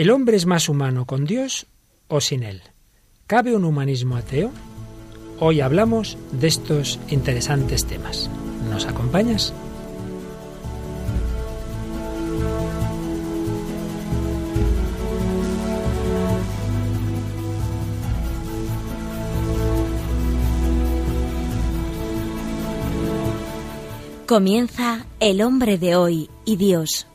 ¿El hombre es más humano con Dios o sin él? ¿Cabe un humanismo ateo? Hoy hablamos de estos interesantes temas. ¿Nos acompañas? Comienza El hombre de hoy y Dios.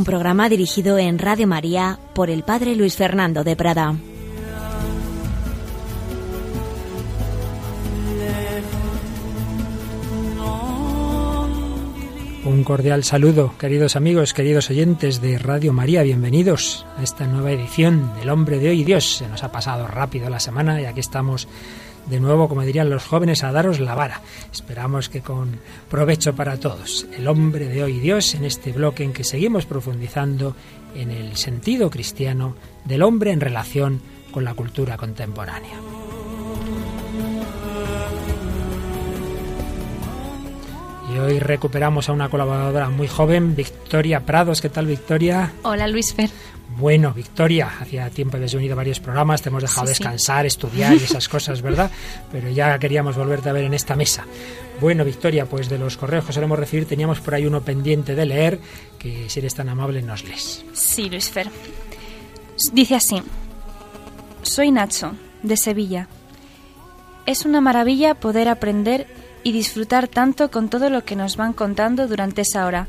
Un programa dirigido en Radio María por el Padre Luis Fernando de Prada. Un cordial saludo, queridos amigos, queridos oyentes de Radio María, bienvenidos a esta nueva edición del Hombre de Hoy Dios. Se nos ha pasado rápido la semana y aquí estamos de nuevo, como dirían los jóvenes, a daros la vara. Esperamos que con provecho para todos. El Hombre de Hoy Dios en este bloque en que seguimos profundizando en el sentido cristiano del hombre en relación con la cultura contemporánea. Y hoy recuperamos a una colaboradora muy joven, Victoria Prados. ¿Qué tal, Victoria? Hola, Luis Fer. Bueno, Victoria, hacía tiempo habías unido varios programas, te hemos dejado descansar, estudiar y esas cosas, ¿verdad? Pero ya queríamos volverte a ver en esta mesa. Bueno, Victoria, pues de los correos que solemos recibir teníamos por ahí uno pendiente de leer, que si eres tan amable nos lees. Sí, Luis Fer. Dice así, soy Nacho, de Sevilla. Es una maravilla poder aprender y disfrutar tanto con todo lo que nos van contando durante esa hora.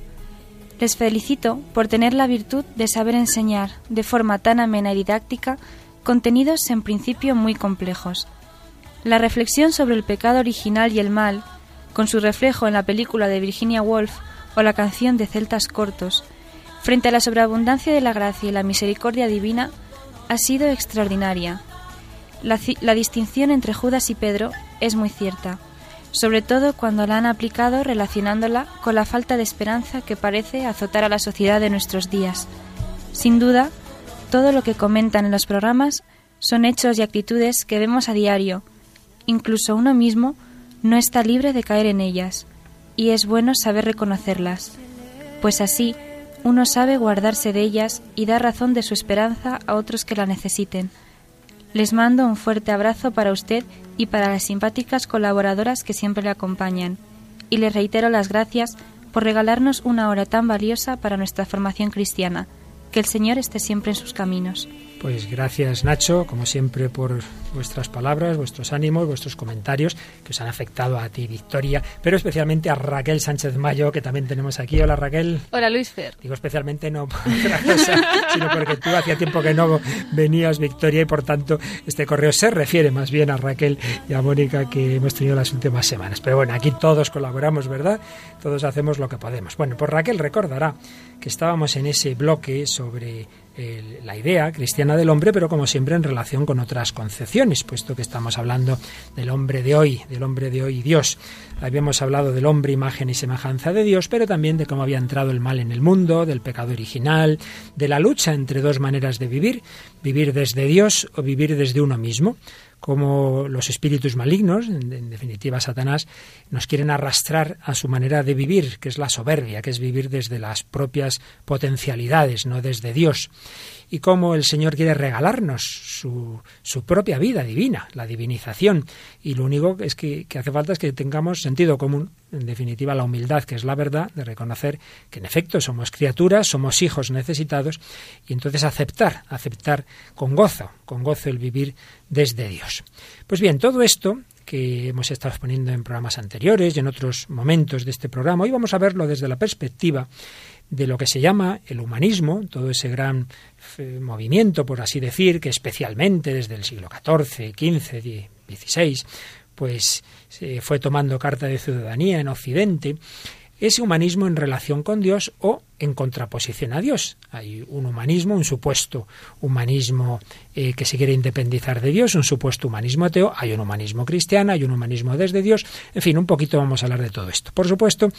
Les felicito por tener la virtud de saber enseñar de forma tan amena y didáctica contenidos en principio muy complejos. La reflexión sobre el pecado original y el mal, con su reflejo en la película de Virginia Woolf o la canción de Celtas Cortos, frente a la sobreabundancia de la gracia y la misericordia divina, ha sido extraordinaria. La, la distinción entre Judas y Pedro es muy cierta sobre todo cuando la han aplicado relacionándola con la falta de esperanza que parece azotar a la sociedad de nuestros días. Sin duda, todo lo que comentan en los programas son hechos y actitudes que vemos a diario. Incluso uno mismo no está libre de caer en ellas, y es bueno saber reconocerlas, pues así uno sabe guardarse de ellas y dar razón de su esperanza a otros que la necesiten. Les mando un fuerte abrazo para usted y para las simpáticas colaboradoras que siempre le acompañan. Y les reitero las gracias por regalarnos una hora tan valiosa para nuestra formación cristiana. Que el Señor esté siempre en sus caminos. Pues gracias Nacho, como siempre, por vuestras palabras, vuestros ánimos, vuestros comentarios que os han afectado a ti, Victoria, pero especialmente a Raquel Sánchez Mayo, que también tenemos aquí. Hola Raquel. Hola Luis Fer. Digo especialmente no por otra cosa, sino porque tú hacía tiempo que no venías, Victoria, y por tanto este correo se refiere más bien a Raquel y a Mónica que hemos tenido las últimas semanas. Pero bueno, aquí todos colaboramos, ¿verdad? Todos hacemos lo que podemos. Bueno, pues Raquel recordará que estábamos en ese bloque sobre la idea cristiana del hombre, pero como siempre en relación con otras concepciones, puesto que estamos hablando del hombre de hoy, del hombre de hoy Dios. Habíamos hablado del hombre imagen y semejanza de Dios, pero también de cómo había entrado el mal en el mundo, del pecado original, de la lucha entre dos maneras de vivir, vivir desde Dios o vivir desde uno mismo como los espíritus malignos, en, definitiva Satanás, nos quieren arrastrar a su manera de vivir, que es la soberbia, que es vivir desde las propias potencialidades, no desde Dios y cómo el Señor quiere regalarnos su, su propia vida divina, la divinización. Y lo único es que hace falta es que tengamos sentido común, en definitiva la humildad, que es la verdad, de reconocer que en efecto somos criaturas, somos hijos necesitados, y entonces aceptar, aceptar con gozo, con gozo el vivir desde Dios. Pues bien, todo esto que hemos estado exponiendo en programas anteriores y en otros momentos de este programa, hoy vamos a verlo desde la perspectiva de lo que se llama el humanismo, todo ese gran eh, movimiento, por así decir, que especialmente desde el siglo XIV, XV, XVI, pues se fue tomando carta de ciudadanía en Occidente, ese humanismo en relación con Dios o en contraposición a Dios. Hay un humanismo, un supuesto humanismo eh, que se quiere independizar de Dios, un supuesto humanismo ateo, hay un humanismo cristiano, hay un humanismo desde Dios, en fin, un poquito vamos a hablar de todo esto. Por supuesto,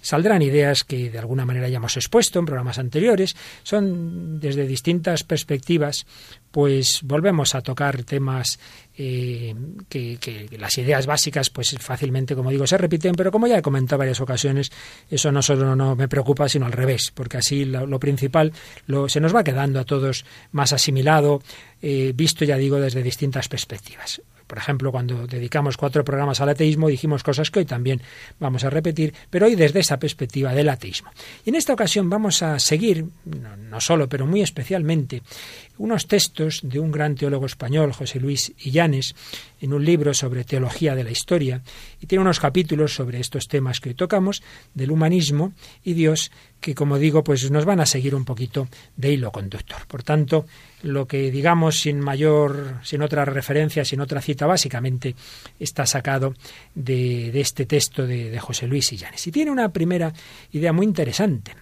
saldrán ideas que de alguna manera ya hemos expuesto en programas anteriores, son desde distintas perspectivas, pues volvemos a tocar temas eh, que, las ideas básicas, pues fácilmente, como digo, se repiten, pero como ya he comentado varias ocasiones, eso no solo no me preocupa, sino al revés, porque así lo, principal lo, se nos va quedando a todos más asimilado, eh, visto, ya digo, desde distintas perspectivas. Por ejemplo, cuando dedicamos cuatro programas al ateísmo, dijimos cosas que hoy también vamos a repetir, pero hoy desde esa perspectiva del ateísmo. Y en esta ocasión vamos a seguir, no, solo, pero muy especialmente, unos textos de un gran teólogo español, José Luis Illanes, en un libro sobre teología de la historia, y tiene unos capítulos sobre estos temas que hoy tocamos, del humanismo y Dios, que como digo, pues nos van a seguir un poquito de hilo conductor. Por tanto, lo que digamos sin mayor, sin otra referencia, sin otra cita, básicamente está sacado de, este texto de, de, José Luis Illanes. Y tiene una primera idea muy interesante.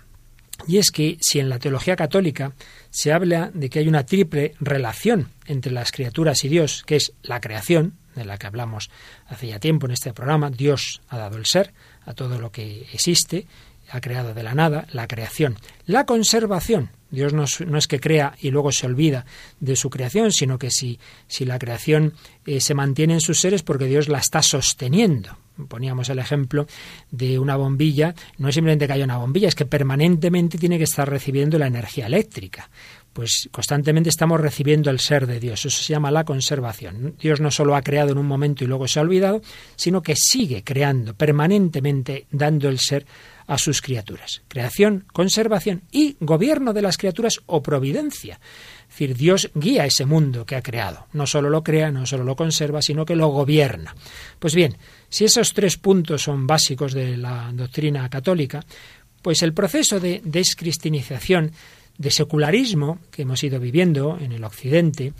Y es que si en la teología católica se habla de que hay una triple relación entre las criaturas y Dios, que es la creación, de la que hablamos hace ya tiempo en este programa, Dios ha dado el ser a todo lo que existe, ha creado de la nada, la creación. La conservación, Dios no, es que crea y luego se olvida de su creación, sino que si, si la creación eh, se mantiene en sus seres porque Dios la está sosteniendo. Poníamos el ejemplo de una bombilla, no es simplemente que haya una bombilla, es que permanentemente tiene que estar recibiendo la energía eléctrica pues constantemente estamos recibiendo el ser de Dios. Eso se llama la conservación. Dios no solo ha creado en un momento y luego se ha olvidado, sino que sigue creando permanentemente, dando el ser a sus criaturas. Creación, conservación y gobierno de las criaturas o providencia. Es decir, Dios guía ese mundo que ha creado. No solo lo crea, no solo lo conserva, sino que lo gobierna. Pues bien, si esos tres puntos son básicos de la doctrina católica, pues el proceso de descristinización, de secularismo que hemos ido viviendo en el Occidente,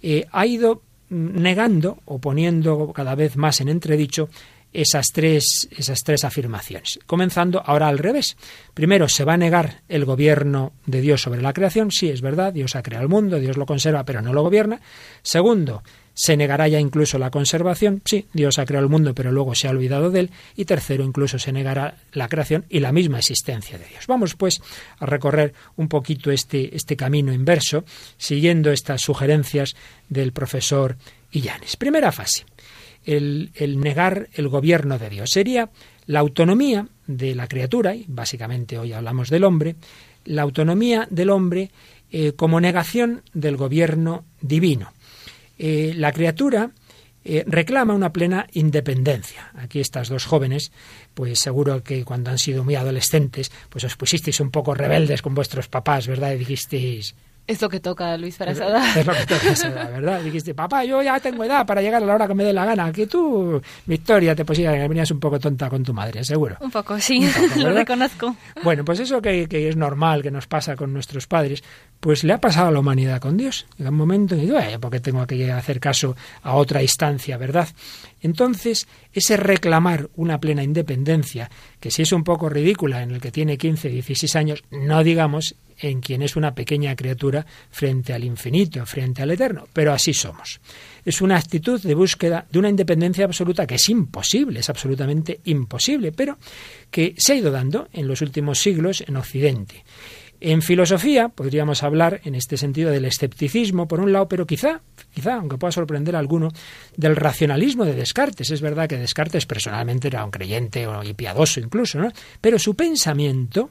eh, ha ido negando o poniendo cada vez más en entredicho esas tres, esas tres afirmaciones. Comenzando ahora al revés. Primero, se va a negar el gobierno de Dios sobre la creación. Sí, es verdad, Dios ha creado el mundo, Dios lo conserva, pero no lo gobierna. Segundo, se negará ya incluso la conservación. Sí, Dios ha creado el mundo, pero luego se ha olvidado de él. Y tercero, incluso se negará la creación y la misma existencia de Dios. Vamos, pues, a recorrer un poquito este, este camino inverso, siguiendo estas sugerencias del profesor Illanes. Primera fase el, negar el gobierno de Dios. Sería la autonomía de la criatura, y básicamente hoy hablamos del hombre, la autonomía del hombre eh, como negación del gobierno divino. Eh, la criatura eh, reclama una plena independencia. Aquí estas dos jóvenes, pues seguro que cuando han sido muy adolescentes, pues os pusisteis un poco rebeldes con vuestros papás, ¿verdad? Y dijisteis, es lo que toca, Luis Farasada. Es lo que toca, ¿verdad? Dijiste, papá, yo ya tengo edad para llegar a la hora que me dé la gana. Que tú, Victoria, te posible que venías un poco tonta con tu madre, seguro. Un poco, sí, lo reconozco. Bueno, pues eso que, que, es normal, que nos pasa con nuestros padres, pues le ha pasado a la humanidad con Dios. Llega un momento y digo, eh, porque tengo que hacer caso a otra instancia, ¿verdad? Entonces, ese reclamar una plena independencia, que si es un poco ridícula en el que tiene 15, 16 años, no digamos en quien es una pequeña criatura frente al infinito, frente al eterno, pero así somos. Es una actitud de búsqueda de una independencia absoluta que es imposible, es absolutamente imposible, pero que se ha ido dando en los últimos siglos en Occidente. En filosofía podríamos hablar en este sentido del escepticismo, por un lado, pero quizá, quizá, aunque pueda sorprender a alguno, del racionalismo de Descartes. Es verdad que Descartes personalmente era un creyente y piadoso incluso, ¿no? Pero su pensamiento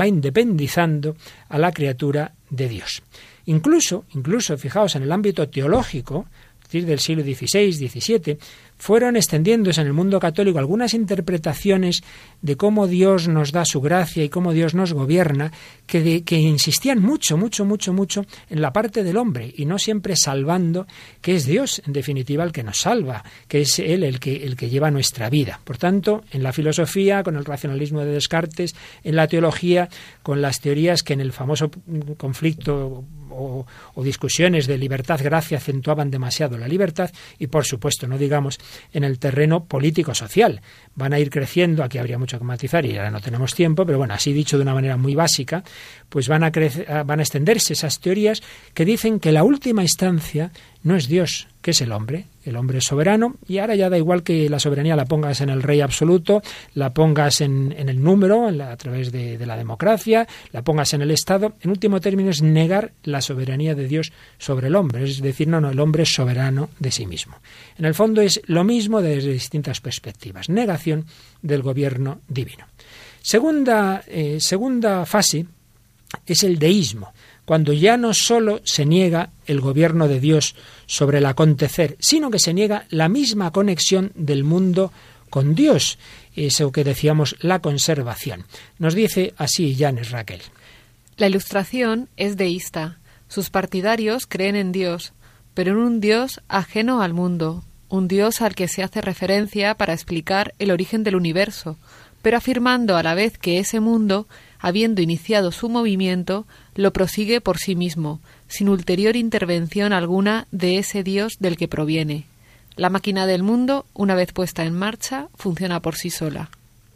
va independizando a la criatura de Dios. Incluso, incluso, fijaos, en el ámbito teológico, del siglo XVI, XVII, fueron extendiéndose en el mundo católico algunas interpretaciones de cómo Dios nos da su gracia y cómo Dios nos gobierna, que, que insistían mucho, mucho, mucho, mucho en la parte del hombre y no siempre salvando, que es Dios, en definitiva, el que nos salva, que es Él el que, el que lleva nuestra vida. Por tanto, en la filosofía, con el racionalismo de Descartes, en la teología, con las teorías que en el famoso conflicto o, discusiones de libertad-gracia acentuaban demasiado la libertad y, por supuesto, no digamos en el terreno político-social. Van a ir creciendo, aquí habría mucho que matizar y ahora no tenemos tiempo, pero bueno, así dicho de una manera muy básica, pues van a, crecer, van a extenderse esas teorías que dicen que la última instancia no es Dios, que es el hombre. El hombre es soberano y ahora ya da igual que la soberanía la pongas en el rey absoluto, la pongas en, el número, a través de, de, la democracia, la pongas en el Estado. En último término es negar la soberanía de Dios sobre el hombre. Es decir, no, no, el hombre es soberano de sí mismo. En el fondo es lo mismo desde distintas perspectivas. Negación del gobierno divino. Segunda, eh, segunda fase es el deísmo, cuando ya no sólo se niega el gobierno de Dios sobre el acontecer, sino que se niega la misma conexión del mundo con Dios, eso que decíamos, la conservación. Nos dice así Janes Raquel. La ilustración es deísta. Sus partidarios creen en Dios, pero en un Dios ajeno al mundo, un Dios al que se hace referencia para explicar el origen del universo, pero afirmando a la vez que ese mundo, habiendo iniciado su movimiento, lo prosigue por sí mismo, sin ulterior intervención alguna de ese Dios del que proviene. La máquina del mundo, una vez puesta en marcha, funciona por sí sola.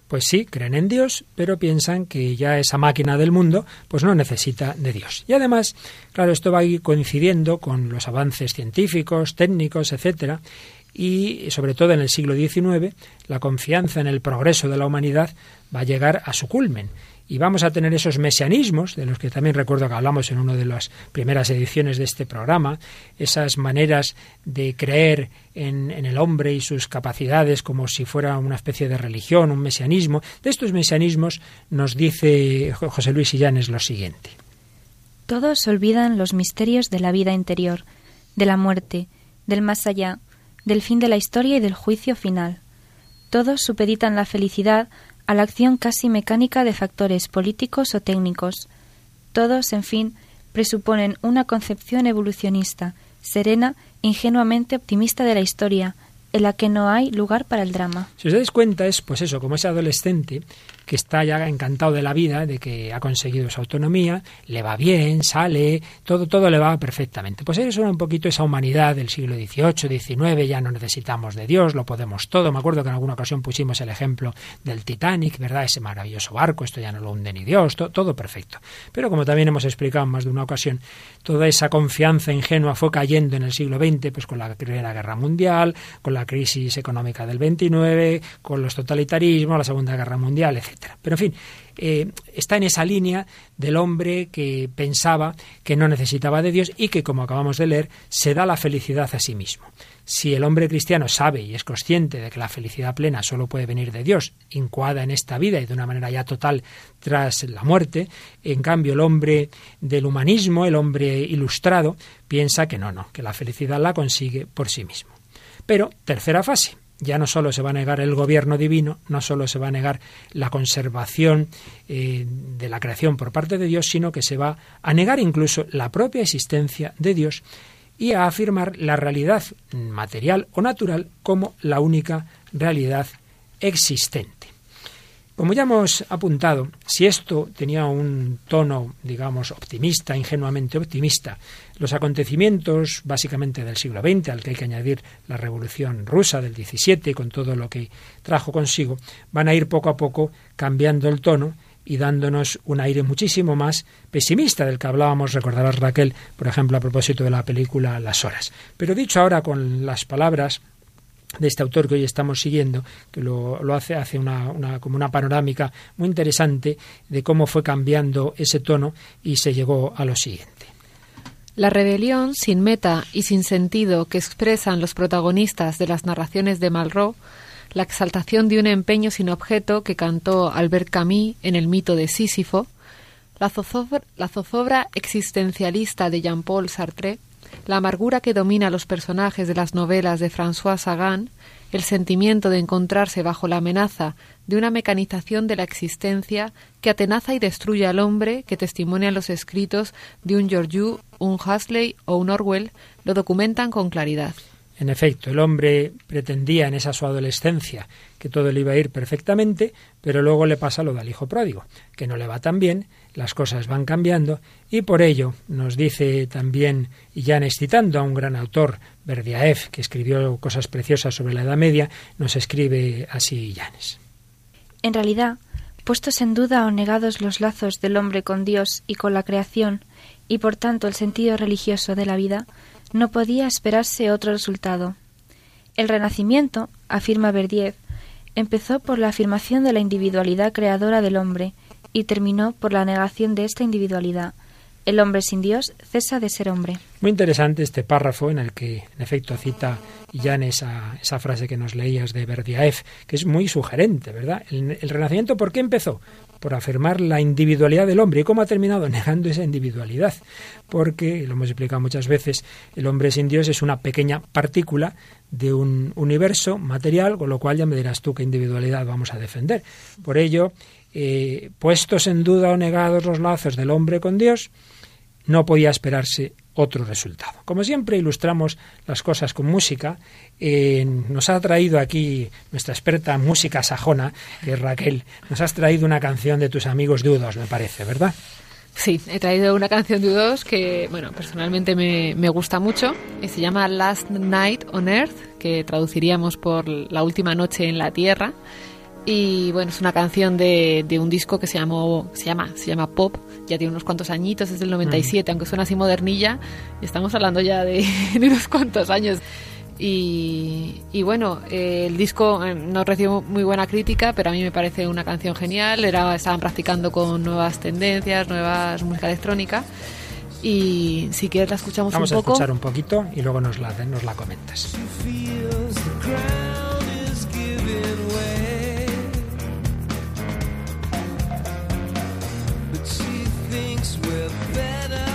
Pues sí, creen en Dios, pero piensan que ya esa máquina del mundo pues no necesita de Dios. Y además, claro, esto va a ir coincidiendo con los avances científicos, técnicos, etcétera, y sobre todo en el siglo XIX la confianza en el progreso de la humanidad va a llegar a su culmen y vamos a tener esos mesianismos, de los que también recuerdo que hablamos en una de las primeras ediciones de este programa, esas maneras de creer en, el hombre y sus capacidades como si fuera una especie de religión, un mesianismo. De estos mesianismos nos dice José Luis Illanes lo siguiente. Todos olvidan los misterios de la vida interior, de la muerte, del más allá, del fin de la historia y del juicio final. Todos supeditan la felicidad a la acción casi mecánica de factores políticos o técnicos. Todos, en fin, presuponen una concepción evolucionista, serena, ingenuamente optimista de la historia, en la que no hay lugar para el drama. Si os dais cuenta, es pues eso, como ese adolescente que está ya encantado de la vida, de que ha conseguido su autonomía, le va bien, sale, todo, todo le va perfectamente. Pues eso era un poquito esa humanidad del siglo XVIII, XIX, ya no necesitamos de Dios, lo podemos todo. Me acuerdo que en alguna ocasión pusimos el ejemplo del Titanic, ¿verdad? Ese maravilloso barco, esto ya no lo hunde ni Dios, todo perfecto. Pero como también hemos explicado en más de una ocasión, toda esa confianza ingenua fue cayendo en el siglo XX, pues con la Primera Guerra Mundial, con la crisis económica del 29, con los totalitarismos, la Segunda Guerra Mundial, etc. Pero en fin, eh, está en esa línea del hombre que pensaba que no necesitaba de Dios y que, como acabamos de leer, se da la felicidad a sí mismo. Si el hombre cristiano sabe y es consciente de que la felicidad plena solo puede venir de Dios, incuada en esta vida y de una manera ya total tras la muerte, en cambio el hombre del humanismo, el hombre ilustrado, piensa que no, no, que la felicidad la consigue por sí mismo. Pero, tercera fase, ya no solo se va a negar el gobierno divino, no solo se va a negar la conservación eh, de la creación por parte de Dios, sino que se va a negar incluso la propia existencia de Dios y a afirmar la realidad material o natural como la única realidad existente. Como ya hemos apuntado, si esto tenía un tono, digamos, optimista, ingenuamente optimista, los acontecimientos básicamente del siglo XX, al que hay que añadir la Revolución rusa del XVII, con todo lo que trajo consigo, van a ir poco a poco cambiando el tono y dándonos un aire muchísimo más pesimista del que hablábamos, recordarás Raquel, por ejemplo, a propósito de la película Las Horas. Pero dicho ahora con las palabras de este autor que hoy estamos siguiendo, que lo, hace, hace una, una, como una panorámica muy interesante de cómo fue cambiando ese tono y se llegó a lo siguiente. La rebelión sin meta y sin sentido que expresan los protagonistas de las narraciones de Malraux, la exaltación de un empeño sin objeto que cantó Albert Camus en el mito de Sísifo, la zozobra, la zozobra existencialista de Jean-Paul Sartre, la amargura que domina los personajes de las novelas de François Sagan, el sentimiento de encontrarse bajo la amenaza de una mecanización de la existencia que atenaza y destruye al hombre que testimonian los escritos de un Georgiou, un Huxley o un Orwell, lo documentan con claridad. En efecto, el hombre pretendía en esa su adolescencia que todo le iba a ir perfectamente, pero luego le pasa lo del hijo pródigo, que no le va tan bien, las cosas van cambiando y por ello nos dice también Llanes citando a un gran autor, Berdiaev, que escribió cosas preciosas sobre la Edad Media, nos escribe así Llanes. En realidad, puestos en duda o negados los lazos del hombre con Dios y con la creación, y por tanto el sentido religioso de la vida, no podía esperarse otro resultado. El Renacimiento, afirma Verdier, empezó por la afirmación de la individualidad creadora del hombre y terminó por la negación de esta individualidad. El hombre sin Dios cesa de ser hombre. Muy interesante este párrafo en el que, en efecto, cita Jan esa, esa frase que nos leías de Berdiaev, que es muy sugerente, ¿verdad? El, Renacimiento, ¿por qué empezó? Por afirmar la individualidad del hombre. ¿Y cómo ha terminado? Negando esa individualidad. Porque, lo hemos explicado muchas veces, el hombre sin Dios es una pequeña partícula de un universo material, con lo cual ya me dirás tú qué individualidad vamos a defender. Por ello, eh, puestos en duda o negados los lazos del hombre con Dios, no podía esperarse otro resultado. Como siempre ilustramos las cosas con música, eh, nos ha traído aquí nuestra experta en música sajona, que Raquel, nos has traído una canción de tus amigos dudos, me parece, ¿verdad? Sí, he traído una canción de U2 que, bueno, personalmente me, me, gusta mucho. Se llama Last Night on Earth, que traduciríamos por La última noche en la Tierra. Y bueno, es una canción de, de un disco que se, llamó, se, llama, se llama Pop, ya tiene unos cuantos añitos, es del 97, mm. aunque suena así modernilla, estamos hablando ya de, de unos cuantos años. Y, y, bueno, eh, el disco eh, no recibió muy buena crítica, pero a mí me parece una canción genial. Era, estaban practicando con nuevas tendencias, nuevas música electrónica. Y si quieres la escuchamos Vamos un poco. Vamos a escuchar un poquito y luego nos la, nos la comentas. we're better.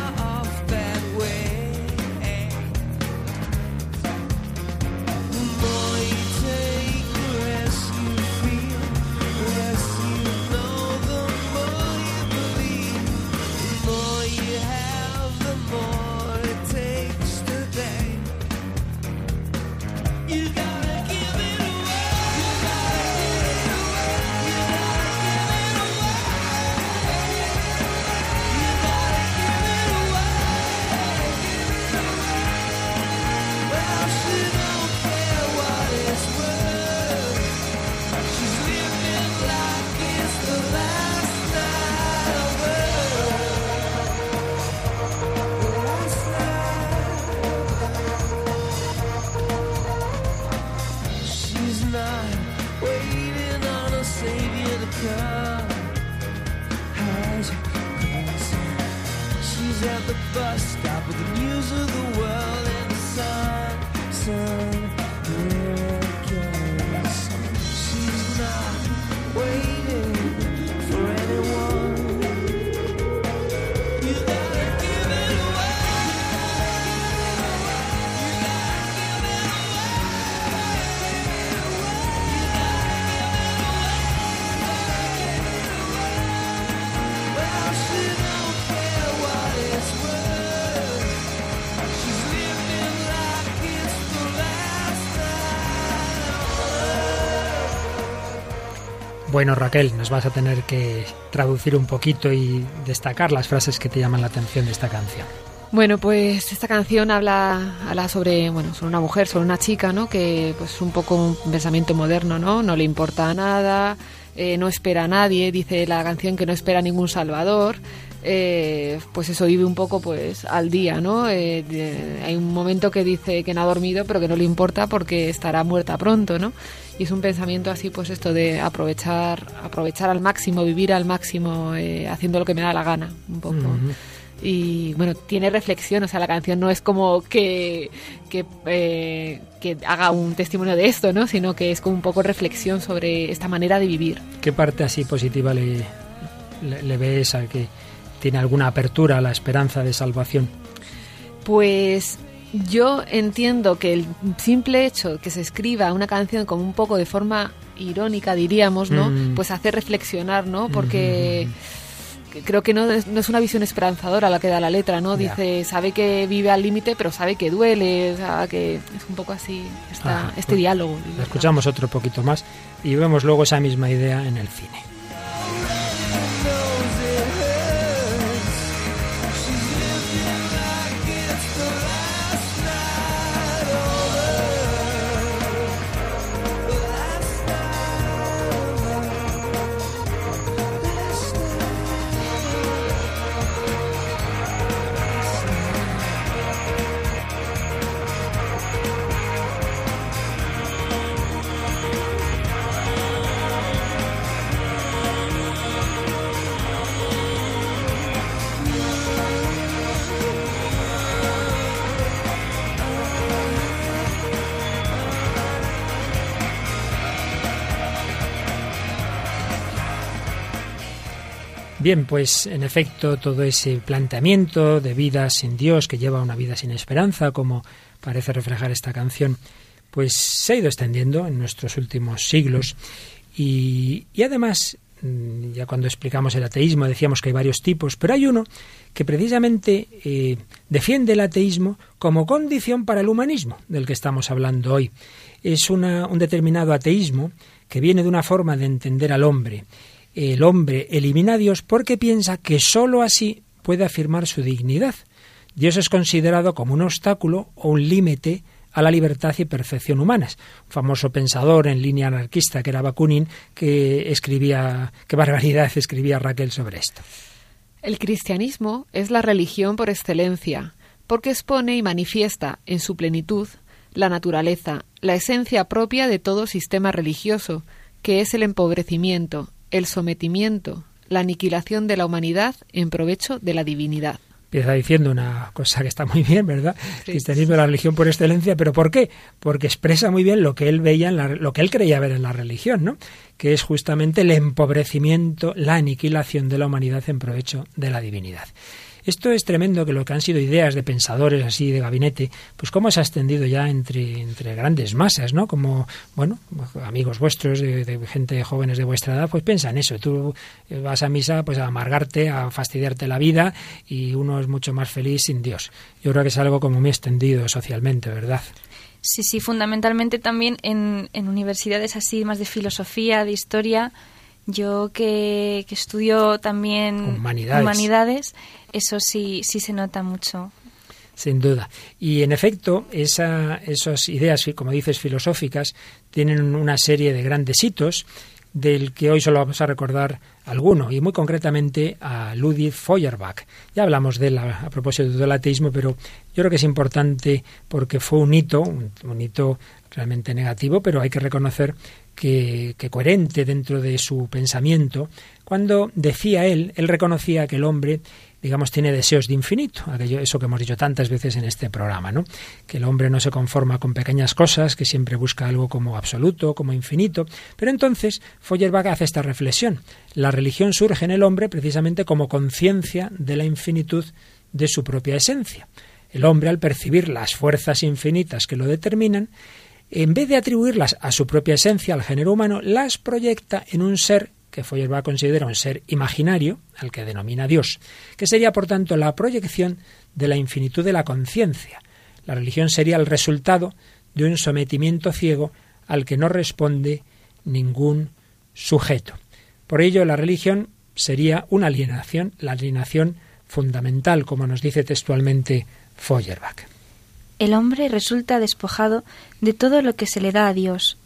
Bueno, Raquel, nos vas a tener que traducir un poquito y destacar las frases que te llaman la atención de esta canción. Bueno, pues esta canción habla, habla sobre, bueno, sobre una mujer, sobre una chica, ¿no? Que pues un poco un pensamiento moderno, ¿no? No le importa nada, eh, no espera a nadie, dice la canción que no espera a ningún salvador, eh, pues eso vive un poco pues al día, ¿no? Eh, hay un momento que dice que no ha dormido pero que no le importa porque estará muerta pronto, ¿no? Y es un pensamiento así, pues esto de aprovechar, aprovechar al máximo, vivir al máximo, eh, haciendo lo que me da la gana, un poco. Y bueno, tiene reflexión, o sea, la canción no es como que, que, eh, que haga un testimonio de esto, ¿no? Sino que es como un poco reflexión sobre esta manera de vivir. ¿Qué parte así positiva le, le, le ves a que tiene alguna apertura a la esperanza de salvación? Pues yo entiendo que el simple hecho que se escriba una canción como un poco de forma irónica, diríamos, ¿no? Mm. Pues hace reflexionar, ¿no? Porque mm. Creo que no es, no es, una visión esperanzadora la que da la letra, ¿no? Yeah. Dice, sabe que vive al límite, pero sabe que duele, o sea, que es un poco así esta, este pues diálogo. Escuchamos otro poquito más y vemos luego esa misma idea en el cine. Bien, pues en efecto todo ese planteamiento de vida sin Dios que lleva una vida sin esperanza, como parece reflejar esta canción, pues se ha ido extendiendo en nuestros últimos siglos y, además, mm, ya cuando explicamos el ateísmo decíamos que hay varios tipos, pero hay uno que precisamente eh, defiende el ateísmo como condición para el humanismo del que estamos hablando hoy. Es una, un determinado ateísmo que viene de una forma de entender al hombre el hombre elimina a Dios porque piensa que sólo así puede afirmar su dignidad. Dios es considerado como un obstáculo o un límite a la libertad y perfección humanas. Un famoso pensador en línea anarquista que era Bakunin, que escribía, qué barbaridad escribía Raquel sobre esto. El cristianismo es la religión por excelencia, porque expone y manifiesta en su plenitud la naturaleza, la esencia propia de todo sistema religioso, que es el empobrecimiento, el sometimiento, la aniquilación de la humanidad en provecho de la divinidad. Empieza diciendo una cosa que está muy bien, ¿verdad? Cristianismo es la religión por excelencia, pero ¿por qué? Porque expresa muy bien lo que él veía en lo que él creía ver en la religión, ¿no? Que es justamente el empobrecimiento, la aniquilación de la humanidad en provecho de la divinidad. Esto es tremendo que lo que han sido ideas de pensadores así de gabinete, pues cómo se ha extendido ya entre, entre grandes masas, ¿no? Como, bueno, amigos vuestros, de, gente jóvenes de vuestra edad, pues piensan eso. Tú vas a misa pues a amargarte, a fastidiarte la vida y uno es mucho más feliz sin Dios. Yo creo que es algo como muy extendido socialmente, ¿verdad? Sí, sí, fundamentalmente también en, en universidades así más de filosofía, de historia, yo que, estudio también humanidades. Eso sí, sí se nota mucho. Sin duda. Y en efecto, esa, esas ideas, como dices, filosóficas, tienen una serie de grandes hitos del que hoy solo vamos a recordar alguno, y muy concretamente a Ludwig Feuerbach. Ya hablamos de él a, propósito del ateísmo, pero yo creo que es importante porque fue un hito, un hito realmente negativo, pero hay que reconocer que, coherente dentro de su pensamiento, cuando decía él, él reconocía que el hombre digamos, tiene deseos de infinito, aquello, eso que hemos dicho tantas veces en este programa, ¿no? Que el hombre no se conforma con pequeñas cosas, que siempre busca algo como absoluto, como infinito. Pero entonces Feuerbach hace esta reflexión. La religión surge en el hombre precisamente como conciencia de la infinitud de su propia esencia. El hombre, al percibir las fuerzas infinitas que lo determinan, en vez de atribuirlas a su propia esencia, al género humano, las proyecta en un ser que Feuerbach considera un ser imaginario, al que denomina Dios, que sería, por tanto, la proyección de la infinitud de la conciencia. La religión sería el resultado de un sometimiento ciego al que no responde ningún sujeto. Por ello, la religión sería una alienación, la alienación fundamental, como nos dice textualmente Feuerbach el hombre resulta despojado de todo lo que se le da a Dios.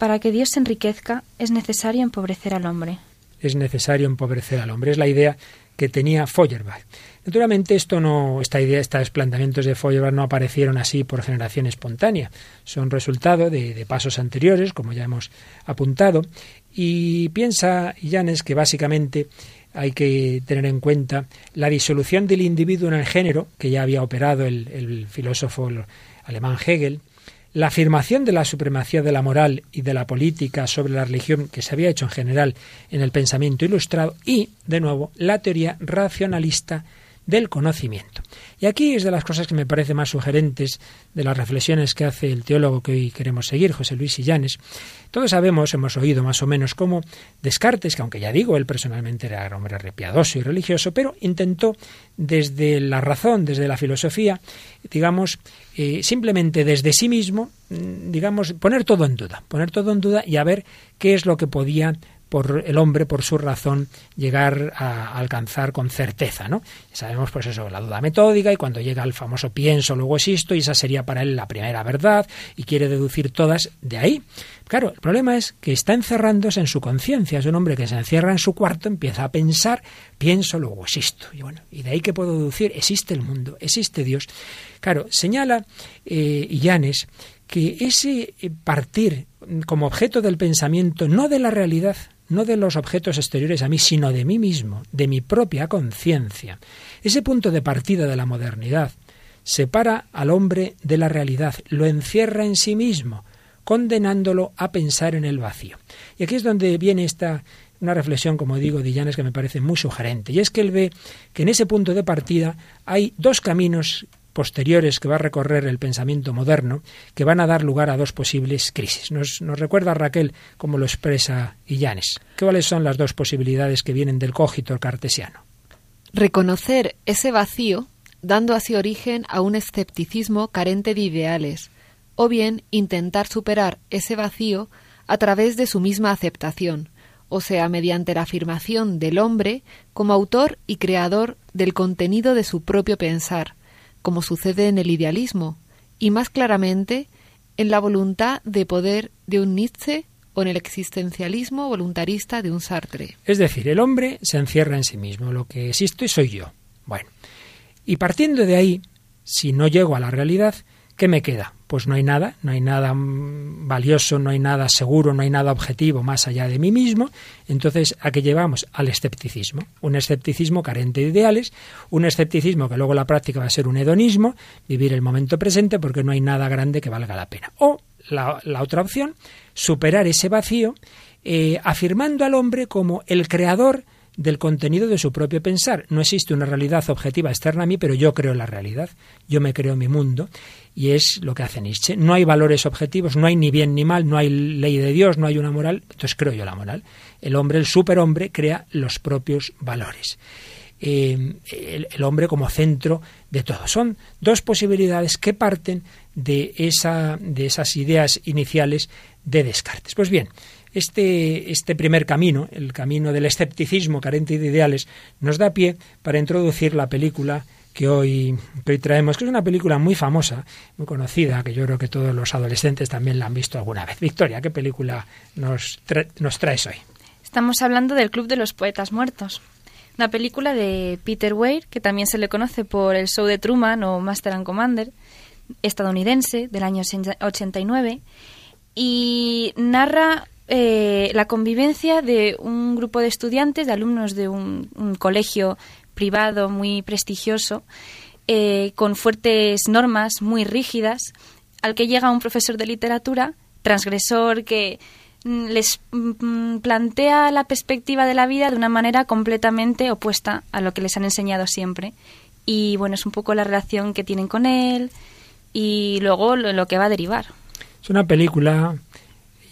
Para que Dios se enriquezca es necesario empobrecer al hombre. Es necesario empobrecer al hombre. Es la idea que tenía Feuerbach. Naturalmente, esto no, esta idea, estos planteamientos de Feuerbach no aparecieron así por generación espontánea. Son resultado de, pasos anteriores, como ya hemos apuntado. Y piensa Janes que básicamente hay que tener en cuenta la disolución del individuo en el género, que ya había operado el, filósofo alemán Hegel, la afirmación de la supremacía de la moral y de la política sobre la religión que se había hecho en general en el pensamiento ilustrado y, de nuevo, la teoría racionalista del conocimiento. Y aquí es de las cosas que me parece más sugerentes de las reflexiones que hace el teólogo que hoy queremos seguir, José Luis Sillanes. Todos sabemos, hemos oído más o menos cómo Descartes, que aunque ya digo, él personalmente era hombre repiadoso y religioso, pero intentó desde la razón, desde la filosofía, digamos, eh, simplemente desde sí mismo, mm, digamos, poner todo en duda, poner todo en duda y a ver qué es lo que podía por el hombre, por su razón, llegar a alcanzar con certeza, ¿no? Sabemos, pues eso, la duda metódica y cuando llega el famoso pienso, luego existo, y esa sería para él la primera verdad, y quiere deducir todas de ahí. Claro, el problema es que está encerrándose en su conciencia, es un hombre que se encierra en su cuarto, empieza a pensar, pienso, luego existo. Y bueno, y de ahí que puedo deducir, existe el mundo, existe Dios. Claro, señala eh, Illanes que ese eh, partir como objeto del pensamiento, no de la realidad, no de los objetos exteriores a mí, sino de mí mismo, de mi propia conciencia. Ese punto de partida de la modernidad separa al hombre de la realidad, lo encierra en sí mismo, condenándolo a pensar en el vacío. Y aquí es donde viene esta una reflexión, como digo, de Llanes que me parece muy sugerente. Y es que él ve que en ese punto de partida hay dos caminos posteriores que va a recorrer el pensamiento moderno que van a dar lugar a dos posibles crisis. Nos, nos recuerda Raquel cómo lo expresa Illanes. ¿Cuáles son las dos posibilidades que vienen del cogito cartesiano? Reconocer ese vacío, dando así origen a un escepticismo carente de ideales, o bien intentar superar ese vacío a través de su misma aceptación, o sea, mediante la afirmación del hombre como autor y creador del contenido de su propio pensar, como sucede en el idealismo, y más claramente en la voluntad de poder de un Nietzsche o en el existencialismo voluntarista de un Sartre. Es decir, el hombre se encierra en sí mismo, lo que existe soy yo. Bueno, y partiendo de ahí, si no llego a la realidad, ¿qué me queda? Pues no hay nada, no hay nada valioso, no hay nada seguro, no hay nada objetivo más allá de mí mismo. Entonces, ¿a qué llevamos? Al escepticismo. Un escepticismo carente de ideales, un escepticismo que luego la práctica va a ser un hedonismo, vivir el momento presente porque no hay nada grande que valga la pena. O la, otra opción, superar ese vacío eh, afirmando al hombre como el creador del contenido de su propio pensar. No existe una realidad objetiva externa a mí, pero yo creo la realidad, yo me creo mi mundo, y es lo que hace Nietzsche. No hay valores objetivos, no hay ni bien ni mal, no hay ley de Dios, no hay una moral, entonces creo yo la moral. El hombre, el superhombre, crea los propios valores. Eh, el, hombre como centro de todo. Son dos posibilidades que parten de, esa, de esas ideas iniciales de Descartes. Pues bien, este, este primer camino, el camino del escepticismo carente de ideales, nos da pie para introducir la película que hoy, hoy traemos, que es una película muy famosa, muy conocida, que yo creo que todos los adolescentes también la han visto alguna vez. Victoria, ¿qué película nos, nos traes hoy? Estamos hablando del Club de los Poetas Muertos. Una película de Peter Weir, que también se le conoce por el show de Truman o Master and Commander, estadounidense, del año 89, y narra eh, la convivencia de un grupo de estudiantes, de alumnos de un, colegio privado muy prestigioso, eh, con fuertes normas muy rígidas, al que llega un profesor de literatura, transgresor, que mm, les mm, plantea la perspectiva de la vida de una manera completamente opuesta a lo que les han enseñado siempre. Y bueno, es un poco la relación que tienen con él y luego lo que va a derivar. Es una película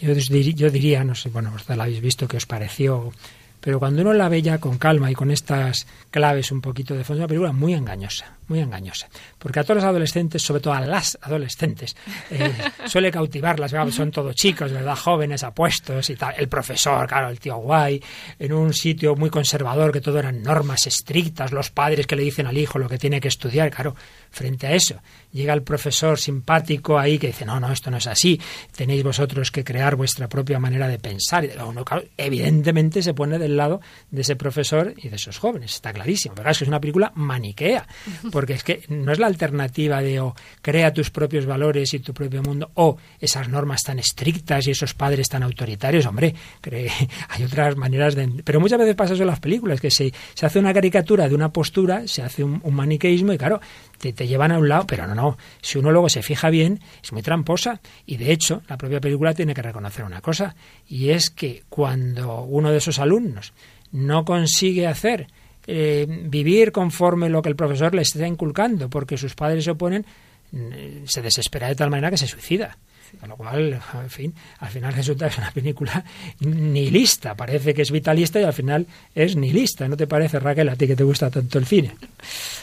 yo, yo diría, no sé, bueno, vosotros la habéis visto, qué os pareció, pero cuando uno la ve ya con calma y con estas claves un poquito de fondo, es una película muy engañosa, muy engañosa. Porque a todos los adolescentes, sobre todo a las adolescentes, eh, suele cautivarlas, son todos chicos, ¿verdad? Jóvenes, apuestos y tal. El profesor, claro, el tío guay, en un sitio muy conservador, que todo eran normas estrictas, los padres que le dicen al hijo lo que tiene que estudiar, claro, frente a eso. Llega el profesor simpático ahí que dice, no, no, esto no es así, tenéis vosotros que crear vuestra propia manera de pensar. Y uno, evidentemente se pone del lado de ese profesor y de esos jóvenes, está clarísimo. Pero es que es una película maniquea, porque es que no es la alternativa de o crea tus propios valores y tu propio mundo, o esas normas tan estrictas y esos padres tan autoritarios, hombre, hay otras maneras de... Pero muchas veces pasa eso en las películas, que se, se hace una caricatura de una postura, se hace un, un maniqueísmo y claro, te, te, llevan a un lado, pero no, no. Si uno luego se fija bien, es muy tramposa. Y de hecho, la propia película tiene que reconocer una cosa, y es que cuando uno de esos alumnos no consigue hacer eh, vivir conforme lo que el profesor le está inculcando, porque sus padres se oponen, mm, se desespera de tal manera que se suicida. Con lo cual, en fin, al final resulta que es una película nihilista. Parece que es vitalista y al final es nihilista. ¿No te parece, Raquel, a ti que te gusta tanto el cine?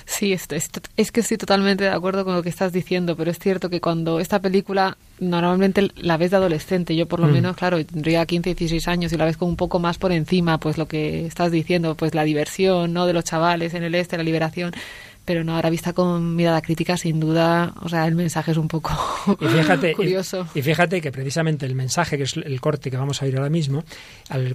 Sí, es, es, que estoy totalmente de acuerdo con lo que estás diciendo, pero es cierto que cuando esta película normalmente la ves de adolescente, yo por lo mm. menos, claro, tendría 15, 16 años y la ves con un poco más por encima, pues lo que estás diciendo, pues la diversión, ¿no? De los chavales en el este, la liberación pero no ahora vista con mirada crítica sin duda o sea el mensaje es un poco y fíjate, curioso. y, fíjate que precisamente el mensaje que es el corte que vamos a oír ahora mismo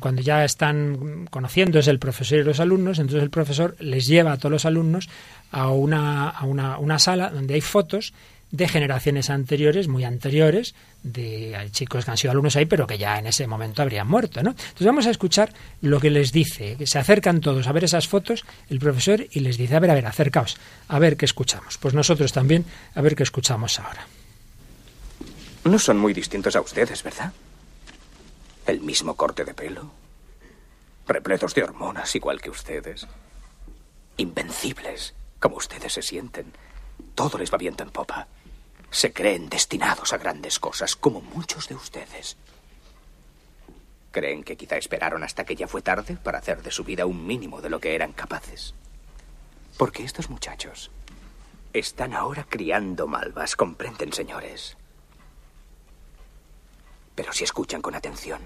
cuando ya están conociendo es el profesor y los alumnos entonces el profesor les lleva a todos los alumnos a una, a una, una sala donde hay fotos de generaciones anteriores, muy anteriores, de chicos que han sido alumnos ahí, pero que ya en ese momento habrían muerto, ¿no? Entonces vamos a escuchar lo que les dice, se acercan todos a ver esas fotos, el profesor, y les dice, a ver, a ver, acercaos, a ver qué escuchamos. Pues nosotros también, a ver qué escuchamos ahora. No son muy distintos a ustedes, ¿verdad? El mismo corte de pelo, repletos de hormonas igual que ustedes. Invencibles, como ustedes se sienten. Todo les va viento en popa. Se creen destinados a grandes cosas, como muchos de ustedes. ¿Creen que quizá esperaron hasta que ya fue tarde para hacer de su vida un mínimo de lo que eran capaces? Porque estos muchachos están ahora criando malvas, comprenden, señores. Pero si escuchan con atención,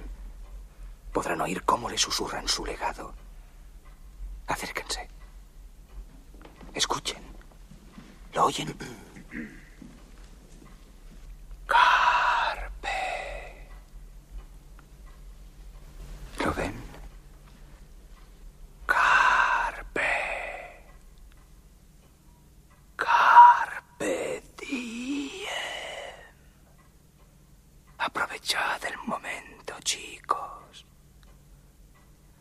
podrán oír cómo le susurran su legado. Acérquense. Escuchen. ¿Lo oyen? Carpe. ¿Lo ven? Carpe. Carpe diem. Aprovechad el momento, chicos.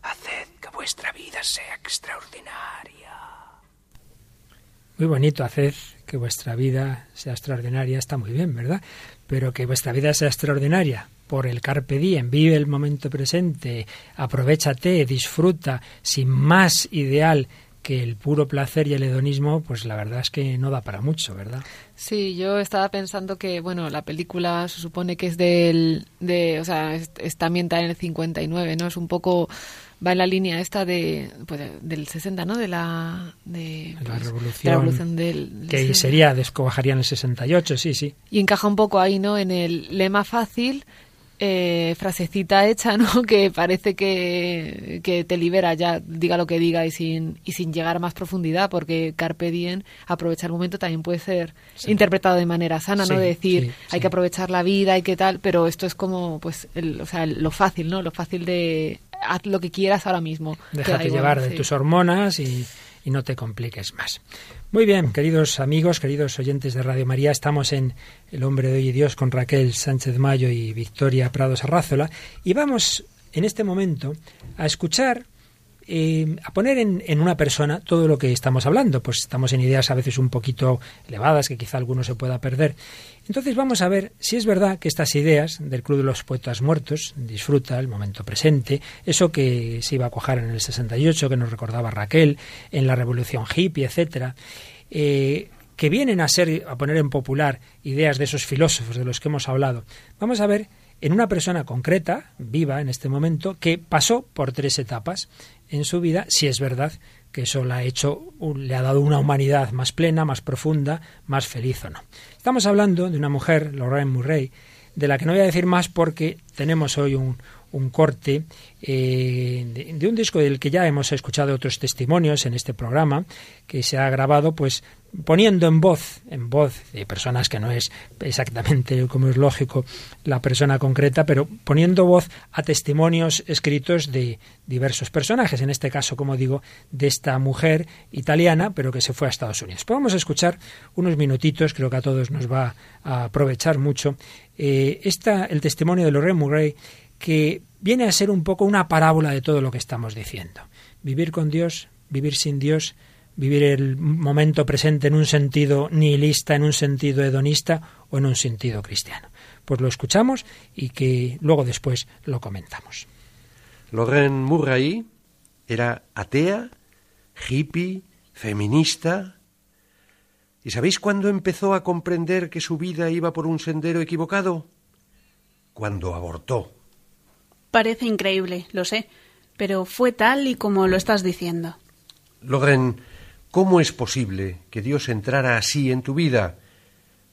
Haced que vuestra vida sea extraordinaria. Muy bonito, haced que vuestra vida sea extraordinaria, está muy bien, ¿verdad? Pero que vuestra vida sea extraordinaria por el carpe diem, vive el momento presente, aprovechate, disfruta, sin más ideal que el puro placer y el hedonismo, pues la verdad es que no da para mucho, ¿verdad? Sí, yo estaba pensando que, bueno, la película se supone que es del, de, o sea, está ambientada en el 59, ¿no? Es un poco va en la línea esta de pues, del 60, ¿no? De la de, la, revolución, la revolución del, que sería descobajaría en el 68, sí, sí. Y encaja un poco ahí, ¿no? En el lema fácil eh, frasecita hecha, ¿no? Que parece que, que, te libera ya, diga lo que diga y sin, y sin llegar a más profundidad, porque Carpe Diem, aprovechar el momento también puede ser Sí. interpretado de manera sana, Sí, ¿no? De decir, sí, hay que aprovechar la vida y qué tal, pero esto es como, pues, el, o sea, el- lo fácil, ¿no? Lo fácil de haz lo que quieras ahora mismo. que Déjate llevar de tus hormonas y, y no te compliques más. Muy bien, queridos amigos, queridos oyentes de Radio María, estamos en El hombre de hoy y Dios con Raquel Sánchez Mayo y Victoria Prados Arrázola y vamos en este momento a escuchar eh, a poner en, una persona todo lo que estamos hablando. Pues estamos en ideas a veces un poquito elevadas que quizá alguno se pueda perder. Entonces vamos a ver si es verdad que estas ideas del Club de los Poetas Muertos, disfruta el momento presente, eso que se iba a cuajar en el 68, que nos recordaba Raquel, en la Revolución Hippie, etcétera, eh, que vienen a ser, a poner en popular ideas de esos filósofos de los que hemos hablado. Vamos a ver en una persona concreta, viva en este momento, que pasó por tres etapas en su vida, si es verdad que eso le ha hecho, le ha dado una humanidad más plena, más profunda, más feliz o no. Estamos hablando de una mujer, Lorraine Murray, de la que no voy a decir más porque tenemos hoy un, un corte eh, de, de un disco del que ya hemos escuchado otros testimonios en este programa, que se ha grabado pues poniendo en voz, en voz de personas que no es exactamente como es lógico la persona concreta, pero poniendo voz a testimonios escritos de diversos personajes, en este caso, como digo, de esta mujer italiana, pero que se fue a Estados Unidos. Pues vamos a escuchar unos minutitos, creo que a todos nos va a aprovechar mucho, eh, esta, el testimonio de Lorraine Murray, que viene a ser un poco una parábola de todo lo que estamos diciendo. Vivir con Dios, vivir sin Dios, vivir el momento presente en un sentido nihilista, en un sentido hedonista o en un sentido cristiano. Pues lo escuchamos y que luego después lo comentamos. Lorraine Murray era atea, hippie, feminista. ¿Y sabéis cuándo empezó a comprender que su vida iba por un sendero equivocado? Cuando abortó. Parece increíble, lo sé, pero fue tal y como lo estás diciendo. Lorraine, ¿cómo es posible que Dios entrara así en tu vida?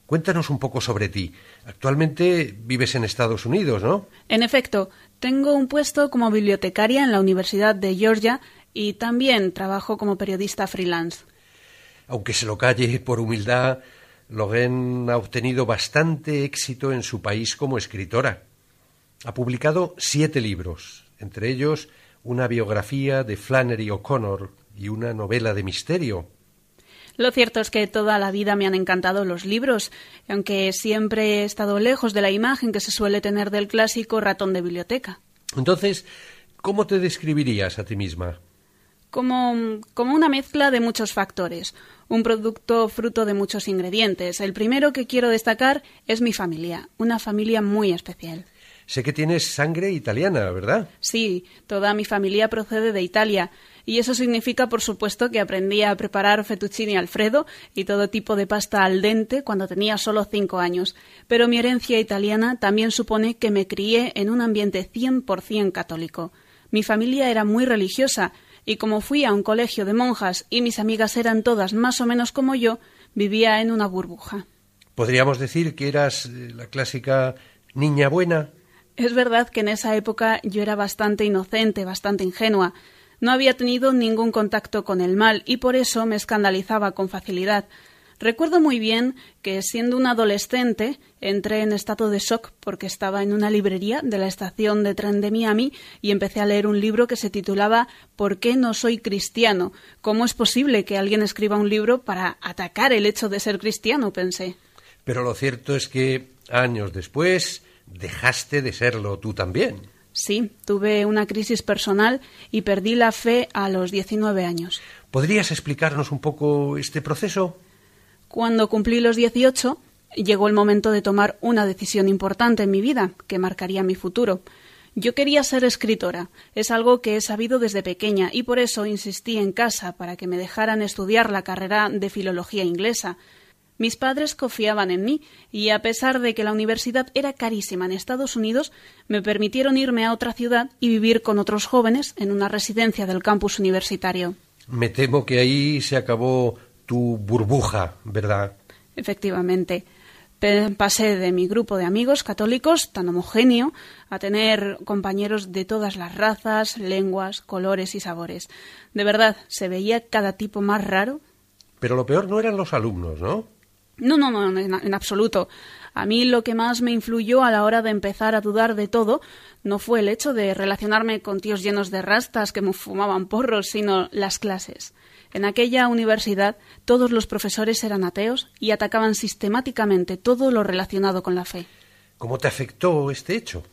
Cuéntanos un poco sobre ti. Actualmente vives en Estados Unidos, ¿no? En efecto, tengo un puesto como bibliotecaria en la Universidad de Georgia y también trabajo como periodista freelance. Aunque se lo calle por humildad, Lorraine ha obtenido bastante éxito en su país como escritora. Ha publicado siete libros, entre ellos una biografía de Flannery O'Connor y una novela de misterio. Lo cierto es que toda la vida me han encantado los libros, aunque siempre he estado lejos de la imagen que se suele tener del clásico ratón de biblioteca. Entonces, ¿cómo te describirías a ti misma? Como, como una mezcla de muchos factores, un producto fruto de muchos ingredientes. El primero que quiero destacar es mi familia, una familia muy especial. Sé que tienes sangre italiana, ¿verdad? Sí, toda mi familia procede de Italia. Y eso significa, por supuesto, que aprendí a preparar fettuccine alfredo y todo tipo de pasta al dente cuando tenía solo cinco años. Pero mi herencia italiana también supone que me crié en un ambiente 100% católico. Mi familia era muy religiosa y como fui a un colegio de monjas y mis amigas eran todas más o menos como yo, vivía en una burbuja. ¿Podríamos decir que eras eh, la clásica niña buena? Es verdad que en esa época yo era bastante inocente, bastante ingenua. No había tenido ningún contacto con el mal y por eso me escandalizaba con facilidad. Recuerdo muy bien que, siendo un adolescente, entré en estado de shock porque estaba en una librería de la estación de tren de Miami y empecé a leer un libro que se titulaba ¿Por qué no soy cristiano? ¿Cómo es posible que alguien escriba un libro para atacar el hecho de ser cristiano? pensé. Pero lo cierto es que años después dejaste de serlo tú también. Sí, tuve una crisis personal y perdí la fe a los 19 años. ¿Podrías explicarnos un poco este proceso? Cuando cumplí los 18, llegó el momento de tomar una decisión importante en mi vida que marcaría mi futuro. Yo quería ser escritora. Es algo que he sabido desde pequeña y por eso insistí en casa para que me dejaran estudiar la carrera de filología inglesa. Mis padres confiaban en mí y, a pesar de que la universidad era carísima en Estados Unidos, me permitieron irme a otra ciudad y vivir con otros jóvenes en una residencia del campus universitario. Me temo que ahí se acabó tu burbuja, ¿verdad? Efectivamente. Pasé de mi grupo de amigos católicos tan homogéneo a tener compañeros de todas las razas, lenguas, colores y sabores. De verdad, se veía cada tipo más raro. Pero lo peor no eran los alumnos, ¿no? No, no, no, en, absoluto. A mí lo que más me influyó a la hora de empezar a dudar de todo no fue el hecho de relacionarme con tíos llenos de rastas que me fumaban porros, sino las clases. En aquella universidad todos los profesores eran ateos y atacaban sistemáticamente todo lo relacionado con la fe. ¿Cómo te afectó este hecho?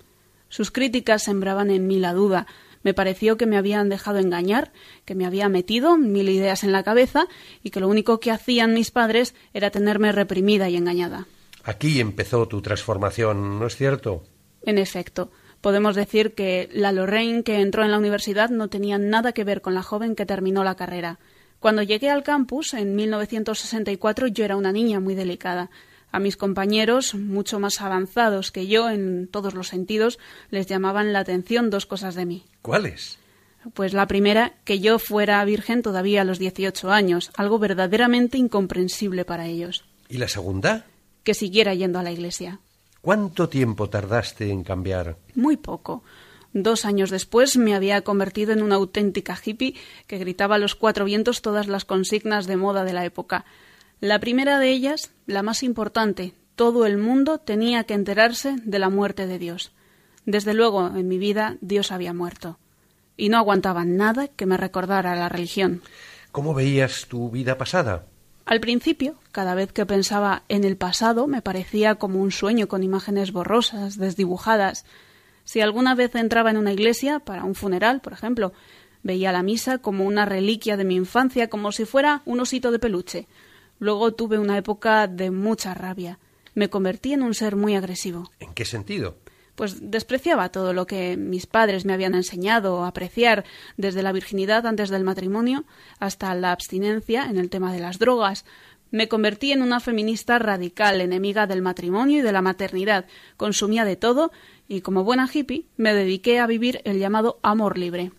Sus críticas sembraban en mí la duda, me pareció que me habían dejado engañar, que me había metido mil ideas en la cabeza y que lo único que hacían mis padres era tenerme reprimida y engañada. Aquí empezó tu transformación, ¿no es cierto? En efecto. Podemos decir que la Lorraine que entró en la universidad no tenía nada que ver con la joven que terminó la carrera. Cuando llegué al campus, en 1964, yo era una niña muy delicada. A mis compañeros, mucho más avanzados que yo en todos los sentidos, les llamaban la atención dos cosas de mí. ¿Cuáles? Pues la primera, que yo fuera virgen todavía a los 18 años, algo verdaderamente incomprensible para ellos. ¿Y la segunda? Que siguiera yendo a la iglesia. ¿Cuánto tiempo tardaste en cambiar? Muy poco. Dos años después me había convertido en una auténtica hippie que gritaba a los cuatro vientos todas las consignas de moda de la época. La primera de ellas, la más importante, todo el mundo tenía que enterarse de la muerte de Dios. Desde luego, en mi vida Dios había muerto. Y no aguantaba nada que me recordara la religión. ¿Cómo veías tu vida pasada? Al principio, cada vez que pensaba en el pasado, me parecía como un sueño con imágenes borrosas, desdibujadas. Si alguna vez entraba en una iglesia, para un funeral, por ejemplo, veía la misa como una reliquia de mi infancia, como si fuera un osito de peluche. Luego tuve una época de mucha rabia. Me convertí en un ser muy agresivo. ¿En qué sentido? Pues despreciaba todo lo que mis padres me habían enseñado a apreciar, desde la virginidad antes del matrimonio hasta la abstinencia en el tema de las drogas. Me convertí en una feminista radical, enemiga del matrimonio y de la maternidad. Consumía de todo y, como buena hippie, me dediqué a vivir el llamado amor libre.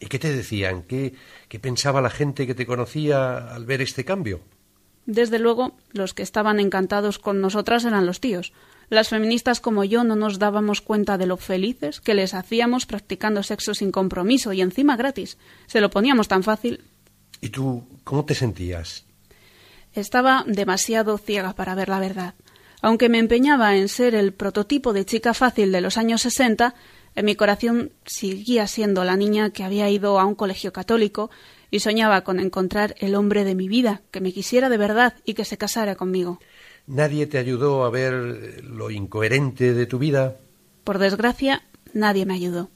¿Y qué te decían? ¿Qué, qué pensaba la gente que te conocía al ver este cambio? Desde luego, los que estaban encantados con nosotras eran los tíos. Las feministas como yo no nos dábamos cuenta de lo felices que les hacíamos practicando sexo sin compromiso y encima gratis. Se lo poníamos tan fácil. ¿Y tú cómo te sentías? Estaba demasiado ciega para ver la verdad. Aunque me empeñaba en ser el prototipo de chica fácil de los años sesenta, en mi corazón seguía siendo la niña que había ido a un colegio católico y soñaba con encontrar el hombre de mi vida, que me quisiera de verdad y que se casara conmigo. ¿Nadie te ayudó a ver lo incoherente de tu vida? Por desgracia, nadie me ayudó.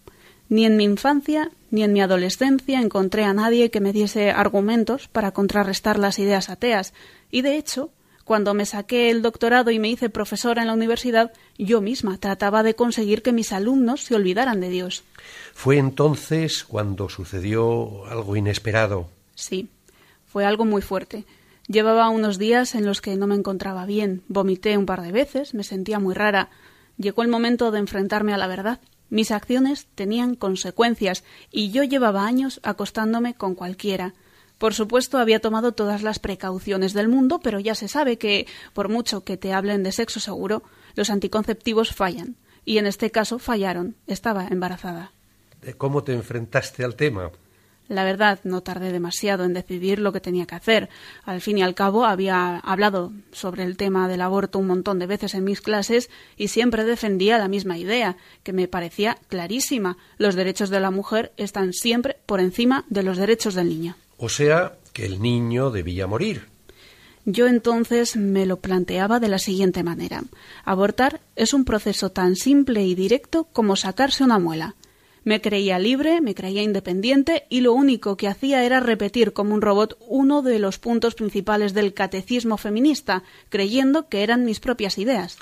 Ni en mi infancia ni en mi adolescencia encontré a nadie que me diese argumentos para contrarrestar las ideas ateas, y de hecho, Cuando me saqué el doctorado y me hice profesora en la universidad, yo misma trataba de conseguir que mis alumnos se olvidaran de Dios. Fue entonces cuando sucedió algo inesperado. Sí, fue algo muy fuerte. Llevaba unos días en los que no me encontraba bien, vomité un par de veces, me sentía muy rara. Llegó el momento de enfrentarme a la verdad. Mis acciones tenían consecuencias y yo llevaba años acostándome con cualquiera. Por supuesto, había tomado todas las precauciones del mundo, pero ya se sabe que, por mucho que te hablen de sexo seguro, los anticonceptivos fallan. Y en este caso fallaron. Estaba embarazada. ¿Cómo te enfrentaste al tema? La verdad, no tardé demasiado en decidir lo que tenía que hacer. Al fin y al cabo, había hablado sobre el tema del aborto un montón de veces en mis clases y siempre defendía la misma idea, que me parecía clarísima. Los derechos de la mujer están siempre por encima de los derechos del niño. O sea, que el niño debía morir. Yo entonces me lo planteaba de la siguiente manera. Abortar es un proceso tan simple y directo como sacarse una muela. Me creía libre, me creía independiente y lo único que hacía era repetir como un robot uno de los puntos principales del catecismo feminista, creyendo que eran mis propias ideas.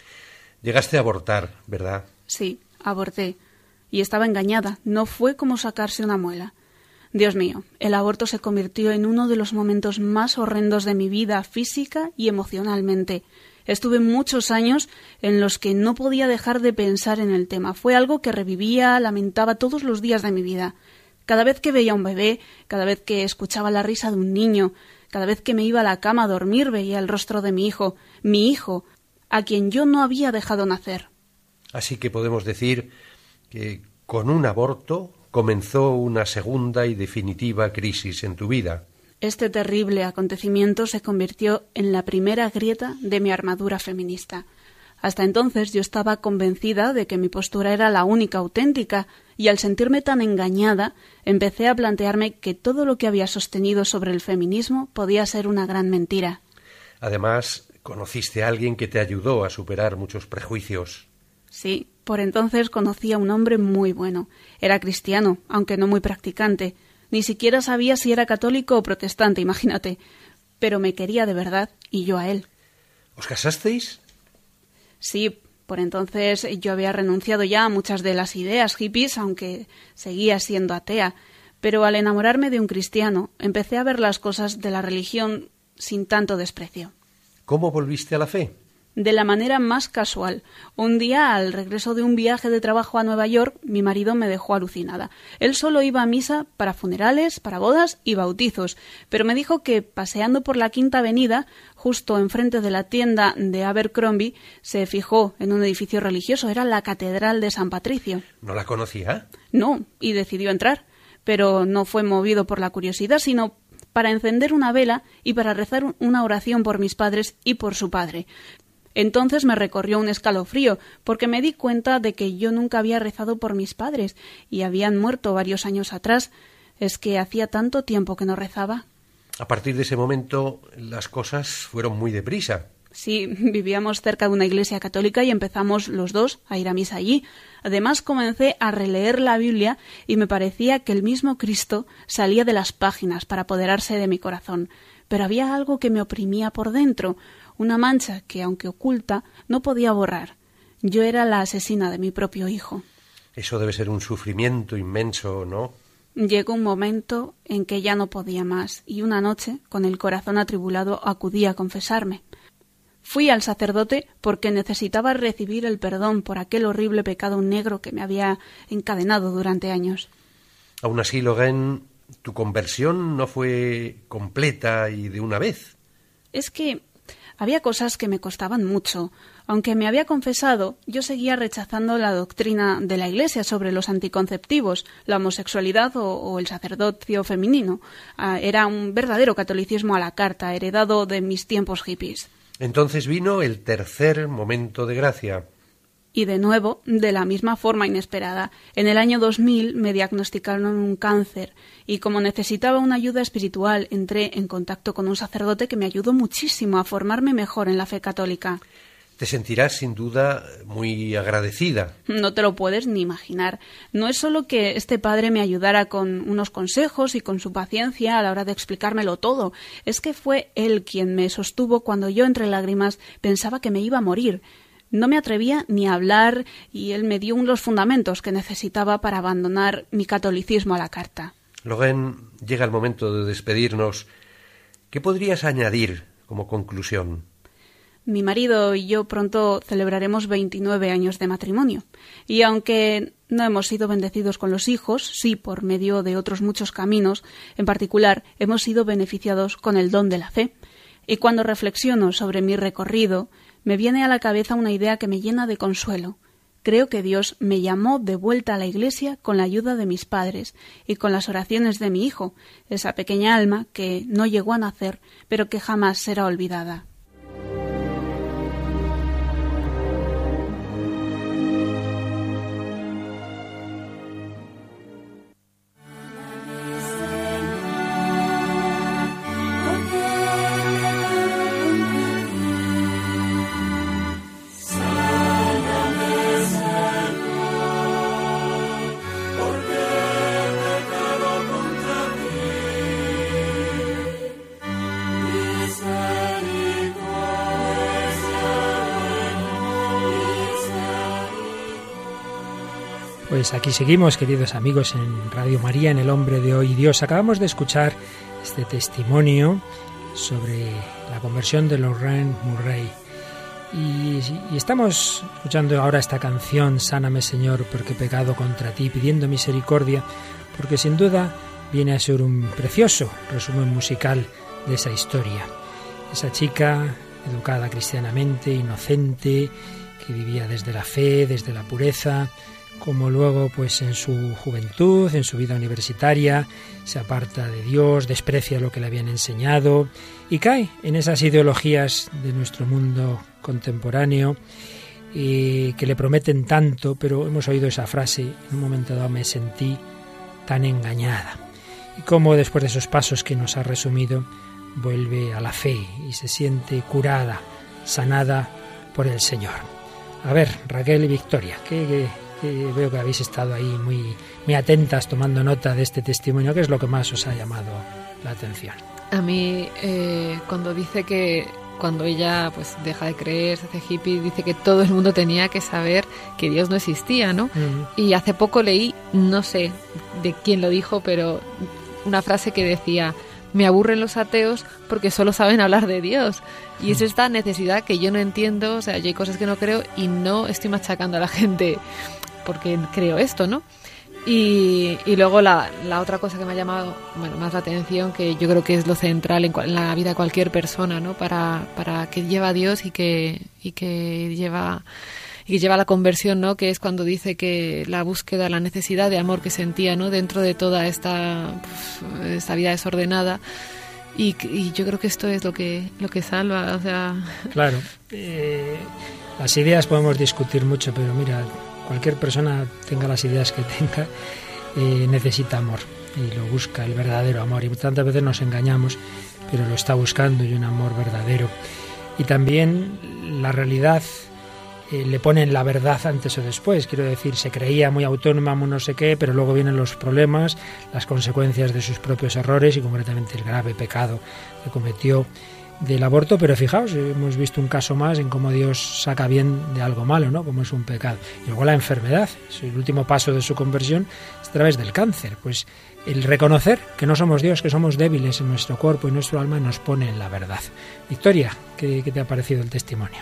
Llegaste a abortar, ¿verdad? Sí, aborté. Y estaba engañada. No fue como sacarse una muela. Dios mío, el aborto se convirtió en uno de los momentos más horrendos de mi vida física y emocionalmente. Estuve muchos años en los que no podía dejar de pensar en el tema. Fue algo que revivía, lamentaba todos los días de mi vida. Cada vez que veía un bebé, cada vez que escuchaba la risa de un niño, cada vez que me iba a la cama a dormir veía el rostro de mi hijo, mi hijo, a quien yo no había dejado nacer. Así que podemos decir que con un aborto comenzó una segunda y definitiva crisis en tu vida. Este terrible acontecimiento se convirtió en la primera grieta de mi armadura feminista. Hasta entonces yo estaba convencida de que mi postura era la única auténtica, y al sentirme tan engañada, empecé a plantearme que todo lo que había sostenido sobre el feminismo podía ser una gran mentira. Además, conociste a alguien que te ayudó a superar muchos prejuicios. Sí, por entonces conocí a un hombre muy bueno. Era cristiano, aunque no muy practicante, ni siquiera sabía si era católico o protestante, imagínate. Pero me quería de verdad y yo a él. ¿Os casasteis? Sí, por entonces yo había renunciado ya a muchas de las ideas hippies, aunque seguía siendo atea. Pero al enamorarme de un cristiano, empecé a ver las cosas de la religión sin tanto desprecio. ¿Cómo volviste a la fe? De la manera más casual. Un día, al regreso de un viaje de trabajo a Nueva York, mi marido me dejó alucinada. Él solo iba a misa para funerales, para bodas y bautizos, pero me dijo que, paseando por la Quinta Avenida, justo enfrente de la tienda de Abercrombie, se fijó en un edificio religioso. Era la Catedral de San Patricio. ¿No la conocía? No, y decidió entrar. Pero no fue movido por la curiosidad, sino para encender una vela y para rezar una oración por mis padres y por su padre. Entonces me recorrió un escalofrío, porque me di cuenta de que yo nunca había rezado por mis padres, y habían muerto varios años atrás. Es que hacía tanto tiempo que no rezaba. A partir de ese momento las cosas fueron muy deprisa. Sí, vivíamos cerca de una iglesia católica y empezamos los dos a ir a misa allí. Además comencé a releer la Biblia y me parecía que el mismo Cristo salía de las páginas para apoderarse de mi corazón. Pero había algo que me oprimía por dentro, una mancha que, aunque oculta, no podía borrar. Yo era la asesina de mi propio hijo. Eso debe ser un sufrimiento inmenso, ¿no? Llegó un momento en que ya no podía más, y una noche, con el corazón atribulado, acudí a confesarme. Fui al sacerdote porque necesitaba recibir el perdón por aquel horrible pecado negro que me había encadenado durante años. Aún así, Logan, tu conversión no fue completa y de una vez. Es que había cosas que me costaban mucho. Aunque me había confesado, yo seguía rechazando la doctrina de la Iglesia sobre los anticonceptivos, la homosexualidad o, el sacerdocio femenino. Ah, era un verdadero catolicismo a la carta, heredado de mis tiempos hippies. Entonces vino el tercer momento de gracia y de nuevo, de la misma forma inesperada. En el año 2000 me diagnosticaron un cáncer y como necesitaba una ayuda espiritual, entré en contacto con un sacerdote que me ayudó muchísimo a formarme mejor en la fe católica. te sentirás sin duda muy agradecida. No te lo puedes ni imaginar. No es solo que este padre me ayudara con unos consejos y con su paciencia a la hora de explicármelo todo, es que fue él quien me sostuvo cuando yo entre lágrimas pensaba que me iba a morir. No me atrevía ni a hablar y él me dio los fundamentos que necesitaba para abandonar mi catolicismo a la carta. Logan, llega el momento de despedirnos. ¿Qué podrías añadir como conclusión? Mi marido y yo pronto celebraremos 29 años de matrimonio. Y aunque no hemos sido bendecidos con los hijos, sí por medio de otros muchos caminos, en particular hemos sido beneficiados con el don de la fe. Y cuando reflexiono sobre mi recorrido, me viene a la cabeza una idea que me llena de consuelo. Creo que Dios me llamó de vuelta a la Iglesia con la ayuda de mis padres y con las oraciones de mi hijo, esa pequeña alma que no llegó a nacer, pero que jamás será olvidada. Pues aquí seguimos, queridos amigos, en Radio María, en El Hombre de Hoy Dios. Acabamos de escuchar este testimonio sobre la conversión de Lorraine Murray. Y, y, estamos escuchando ahora esta canción, Sáname Señor, porque he pecado contra ti, pidiendo misericordia, porque sin duda viene a ser un precioso resumen musical de esa historia. Esa chica, educada cristianamente, inocente, que vivía desde la fe, desde la pureza, como luego pues en su juventud, en su vida universitaria, se aparta de Dios, desprecia lo que le habían enseñado y cae en esas ideologías de nuestro mundo contemporáneo y que le prometen tanto, pero hemos oído esa frase, en un momento dado me sentí tan engañada. Y cómo después de esos pasos que nos ha resumido, vuelve a la fe y se siente curada, sanada por el Señor. A ver, Raquel y Victoria, ¿qué, qué veo que habéis estado ahí muy, muy atentas tomando nota de este testimonio. ¿Qué es lo que más os ha llamado la atención? A mí, eh, cuando dice que cuando ella pues deja de creer, se hace hippie, dice que todo el mundo tenía que saber que Dios no existía, ¿no? Y hace poco leí, no sé de quién lo dijo, pero una frase que decía, me aburren los ateos porque solo saben hablar de Dios. Y es esta necesidad que yo no entiendo, o sea, yo hay cosas que no creo y no estoy machacando a la gente porque creo esto, ¿no? Y, y luego la, la, otra cosa que me ha llamado bueno, más la atención, que yo creo que es lo central en, en la vida de cualquier persona, ¿no? Para, para que lleva a Dios y que, y que lleva y lleva a la conversión, ¿no? Que es cuando dice que la búsqueda, la necesidad de amor que sentía, ¿no? Dentro de toda esta, pues, esta vida desordenada. Y, y, yo creo que esto es lo que lo que salva, o sea. Claro. Eh, las ideas podemos discutir mucho, pero mira, cualquier persona tenga las ideas que tenga, eh, necesita amor y lo busca, el verdadero amor. Y tantas veces nos engañamos, pero lo está buscando y un amor verdadero. Y también la realidad eh, le ponen la verdad antes o después. Quiero decir, se creía muy autónoma, muy no sé qué, pero luego vienen los problemas, las consecuencias de sus propios errores y concretamente el grave pecado que cometió del aborto, pero fijaos, hemos visto un caso más en cómo Dios saca bien de algo malo, ¿no? Como es un pecado. Y luego la enfermedad, el último paso de su conversión es a través del cáncer. Pues el reconocer que no somos Dios, que somos débiles en nuestro cuerpo y nuestro alma nos pone en la verdad. Victoria, ¿qué, te ha parecido el testimonio?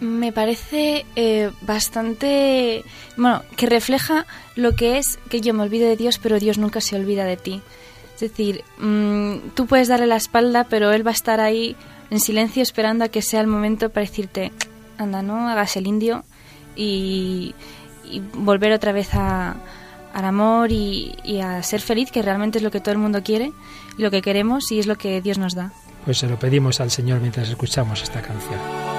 Me parece eh, bastante, bueno, que refleja lo que es que yo me olvido de Dios, pero Dios nunca se olvida de ti. Es decir, mmm, tú puedes darle la espalda, pero él va a estar ahí en silencio esperando a que sea el momento para decirte, anda, no hagas el indio y, volver otra vez a, al amor y, a ser feliz, que realmente es lo que todo el mundo quiere, lo que queremos y es lo que Dios nos da. Pues se lo pedimos al Señor mientras escuchamos esta canción.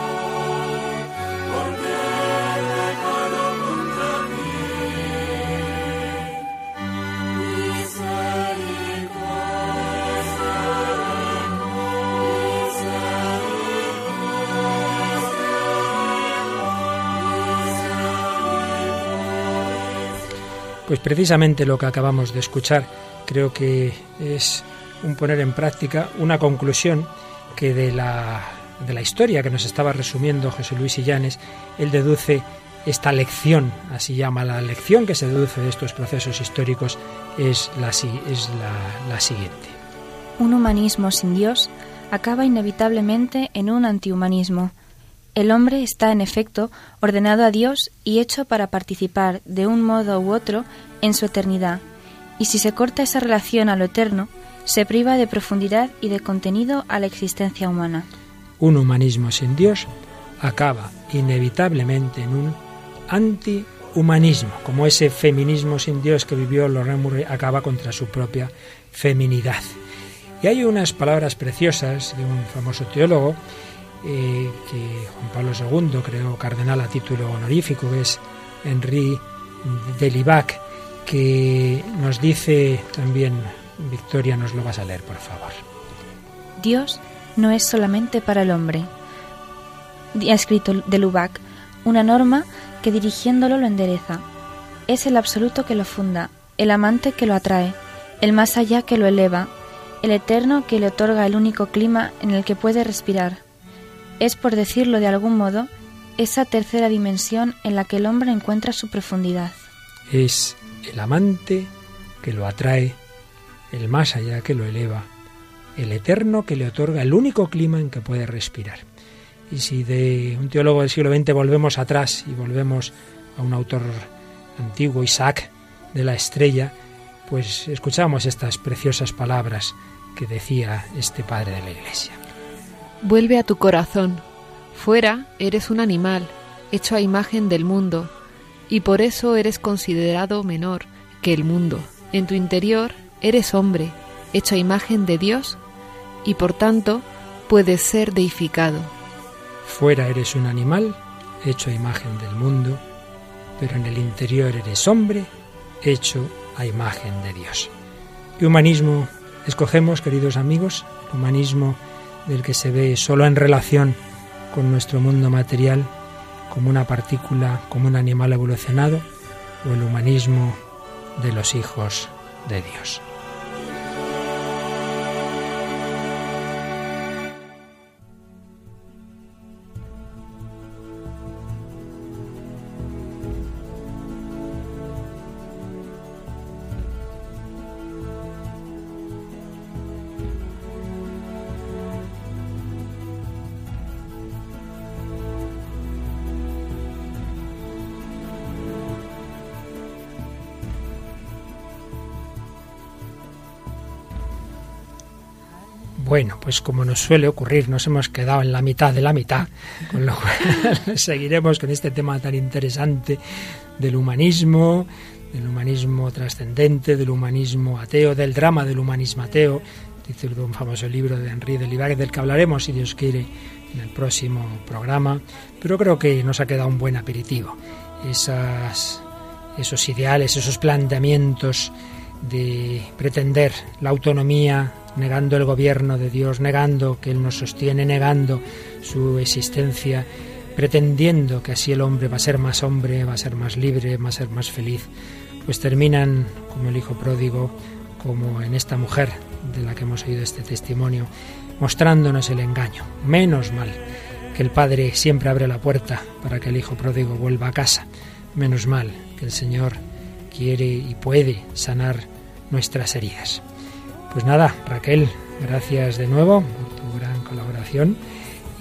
Pues precisamente lo que acabamos de escuchar creo que es un poner en práctica una conclusión que de la, de la historia que nos estaba resumiendo José Luis Illanes, él deduce esta lección, así llama la lección que se deduce de estos procesos históricos, es la, la siguiente. Un humanismo sin Dios acaba inevitablemente en un antihumanismo. El hombre está, en efecto, ordenado a Dios y hecho para participar, de un modo u otro, en su eternidad. Y si se corta esa relación a lo eterno, se priva de profundidad y de contenido a la existencia humana. Un humanismo sin Dios acaba inevitablemente en un antihumanismo, como ese feminismo sin Dios que vivió Lorraine Murray acaba contra su propia feminidad. Y hay unas palabras preciosas de un famoso teólogo eh, que Juan Pablo II creó cardenal a título honorífico, que es Henri Delibac, que nos dice también, Victoria, nos lo vas a leer, por favor. Dios no es solamente para el hombre. Ha escrito Delibac, una norma que dirigiéndolo lo endereza. Es el absoluto que lo funda, el amante que lo atrae, el más allá que lo eleva, el eterno que le otorga el único clima en el que puede respirar. Es, por decirlo de algún modo, esa tercera dimensión en la que el hombre encuentra su profundidad. Es el amante que lo atrae, el más allá que lo eleva, el eterno que le otorga el único clima en que puede respirar. Y si de un teólogo del siglo XX volvemos atrás y volvemos a un autor antiguo, Isaac de la Estrella, pues escuchamos estas preciosas palabras que decía este padre de la Iglesia. Vuelve a tu corazón. Fuera eres un animal, hecho a imagen del mundo, y por eso eres considerado menor que el mundo. En tu interior eres hombre, hecho a imagen de Dios, y por tanto puedes ser deificado. Fuera eres un animal, hecho a imagen del mundo, pero en el interior eres hombre, hecho a imagen de Dios. ¿Qué humanismo escogemos, queridos amigos? ¿El humanismo del que se ve solo en relación con nuestro mundo material, como una partícula, como un animal evolucionado, o el humanismo de los hijos de Dios. Bueno, pues como nos suele ocurrir, nos hemos quedado en la mitad de la mitad, con lo cual seguiremos con este tema tan interesante del humanismo, del humanismo trascendente, del humanismo ateo, del drama del humanismo ateo, título un famoso libro de Henri de Libac, del que hablaremos, si Dios quiere, en el próximo programa, pero creo que nos ha quedado un buen aperitivo. Esos ideales, esos planteamientos de pretender la autonomía negando el gobierno de Dios, negando que Él nos sostiene, negando su existencia, pretendiendo que así el hombre va a ser más hombre, va a ser más libre, va a ser más feliz, pues terminan como el hijo pródigo, como en esta mujer de la que hemos oído este testimonio, mostrándonos el engaño. Menos mal que el Padre siempre abre la puerta para que el hijo pródigo vuelva a casa. Menos mal que el Señor quiere y puede sanar nuestras heridas. Pues nada, Raquel, gracias de nuevo por tu gran colaboración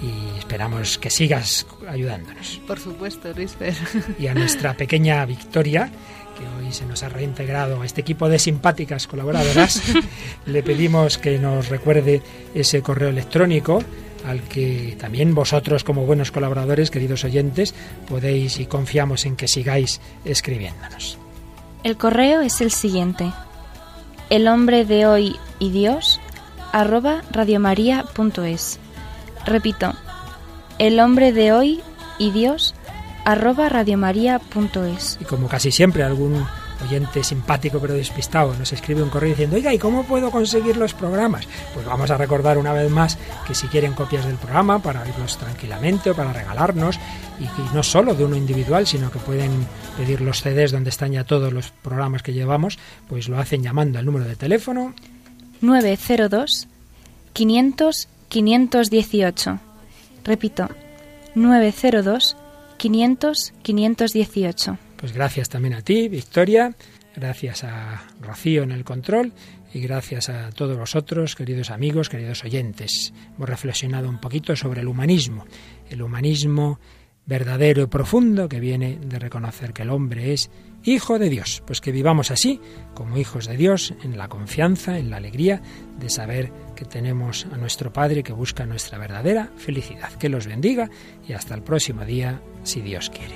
y esperamos que sigas ayudándonos. Por supuesto, Luisfer. Y a nuestra pequeña Victoria, que hoy se nos ha reintegrado a este equipo de simpáticas colaboradoras, le pedimos que nos recuerde ese correo electrónico al que también vosotros como buenos colaboradores, queridos oyentes, podéis y confiamos en que sigáis escribiéndonos. El correo es el siguiente el hombre de hoy y Dios arroba radiomaria.es. Repito, el hombre de hoy y Dios arroba radiomaria.es. Y como casi siempre algún oyente simpático pero despistado nos escribe un correo diciendo, oiga, ¿y cómo puedo conseguir los programas? Pues vamos a recordar una vez más que si quieren copias del programa para oírlos tranquilamente o para regalarnos, y, y no solo de uno individual, sino que pueden pedir los CDs donde están ya todos los programas que llevamos, pues lo hacen llamando al número de teléfono 902 500 518. Repito, 902 500 518. Pues gracias también a ti, Victoria, gracias a Rocío en el control y gracias a todos vosotros, queridos amigos, queridos oyentes. Hemos reflexionado un poquito sobre el humanismo, el humanismo verdadero y profundo que viene de reconocer que el hombre es hijo de Dios. Pues que vivamos así, como hijos de Dios, en la confianza, en la alegría de saber que tenemos a nuestro Padre que busca nuestra verdadera felicidad. Que los bendiga y hasta el próximo día, si Dios quiere.